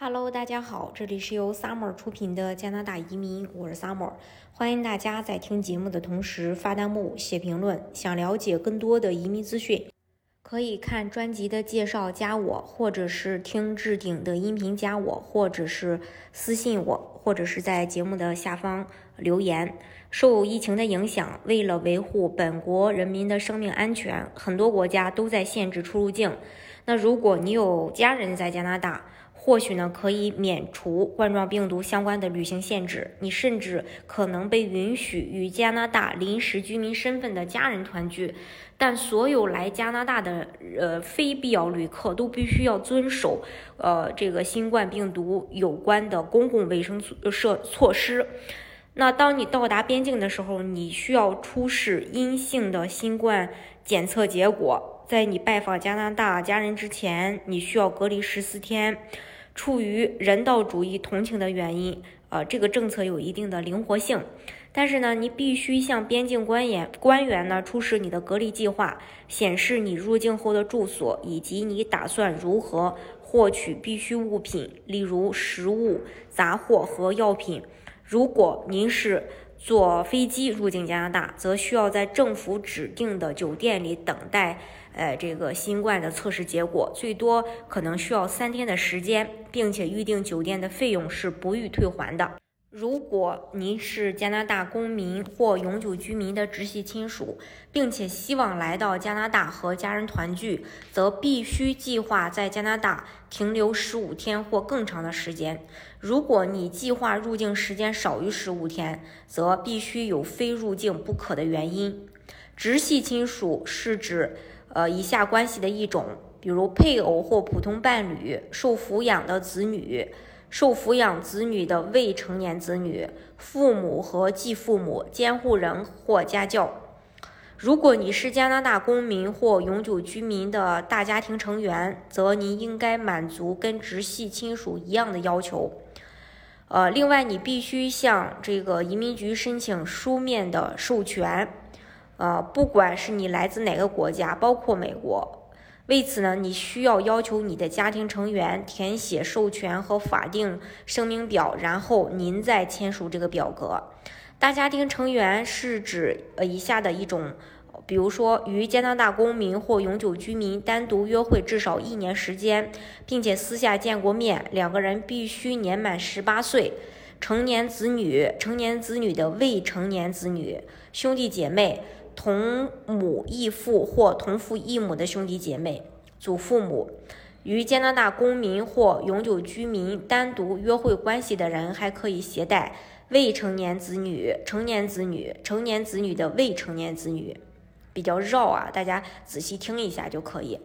Hello，大家好，这里是由 Summer 出品的加拿大移民，我是 Summer，欢迎大家在听节目的同时发弹幕、写评论。想了解更多的移民资讯，可以看专辑的介绍加我，或者是听置顶的音频加我，或者是私信我，或者是在节目的下方留言。受疫情的影响，为了维护本国人民的生命安全，很多国家都在限制出入境。那如果你有家人在加拿大，或许呢，可以免除冠状病毒相关的旅行限制，你甚至可能被允许与加拿大临时居民身份的家人团聚。但所有来加拿大的呃非必要旅客都必须要遵守呃这个新冠病毒有关的公共卫生设措施。那当你到达边境的时候，你需要出示阴性的新冠检测结果。在你拜访加拿大家人之前，你需要隔离十四天。出于人道主义同情的原因，呃，这个政策有一定的灵活性，但是呢，你必须向边境官员官员呢出示你的隔离计划，显示你入境后的住所以及你打算如何获取必需物品，例如食物、杂货和药品。如果您是坐飞机入境加拿大，则需要在政府指定的酒店里等待。呃，这个新冠的测试结果最多可能需要三天的时间，并且预订酒店的费用是不予退还的。如果您是加拿大公民或永久居民的直系亲属，并且希望来到加拿大和家人团聚，则必须计划在加拿大停留十五天或更长的时间。如果你计划入境时间少于十五天，则必须有非入境不可的原因。直系亲属是指。呃，以下关系的一种，比如配偶或普通伴侣、受抚养的子女、受抚养子女的未成年子女、父母和继父母、监护人或家教。如果你是加拿大公民或永久居民的大家庭成员，则您应该满足跟直系亲属一样的要求。呃，另外，你必须向这个移民局申请书面的授权。呃，不管是你来自哪个国家，包括美国，为此呢，你需要要求你的家庭成员填写授权和法定声明表，然后您再签署这个表格。大家庭成员是指呃以下的一种，比如说与加拿大公民或永久居民单独约会至少一年时间，并且私下见过面，两个人必须年满十八岁，成年子女、成年子女的未成年子女、兄弟姐妹。同母异父或同父异母的兄弟姐妹、祖父母，与加拿大公民或永久居民单独约会关系的人，还可以携带未成年子女、成年子女、成年子女的未成年子女。比较绕啊，大家仔细听一下就可以。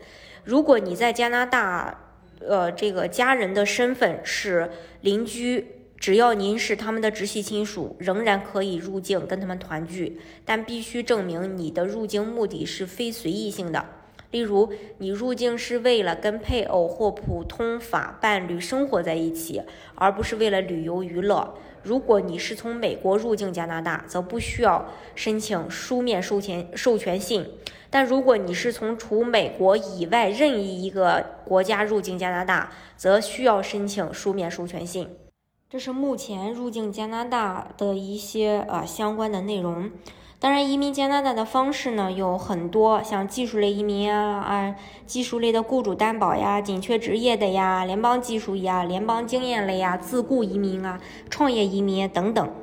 如果你在加拿大，呃，这个家人的身份是邻居。只要您是他们的直系亲属，仍然可以入境跟他们团聚，但必须证明你的入境目的是非随意性的。例如，你入境是为了跟配偶或普通法伴侣生活在一起，而不是为了旅游娱乐。如果你是从美国入境加拿大，则不需要申请书面授权授权信；但如果你是从除美国以外任意一个国家入境加拿大，则需要申请书面授权信。这是目前入境加拿大的一些呃相关的内容。当然，移民加拿大的方式呢有很多，像技术类移民啊啊，技术类的雇主担保呀，紧缺职业的呀，联邦技术呀，联邦经验类呀，自雇移民啊，创业移民等等，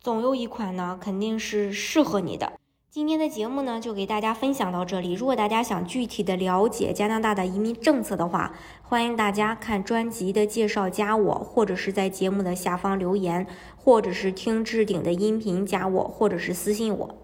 总有一款呢肯定是适合你的。今天的节目呢，就给大家分享到这里。如果大家想具体的了解加拿大的移民政策的话，欢迎大家看专辑的介绍，加我，或者是在节目的下方留言，或者是听置顶的音频加我，或者是私信我。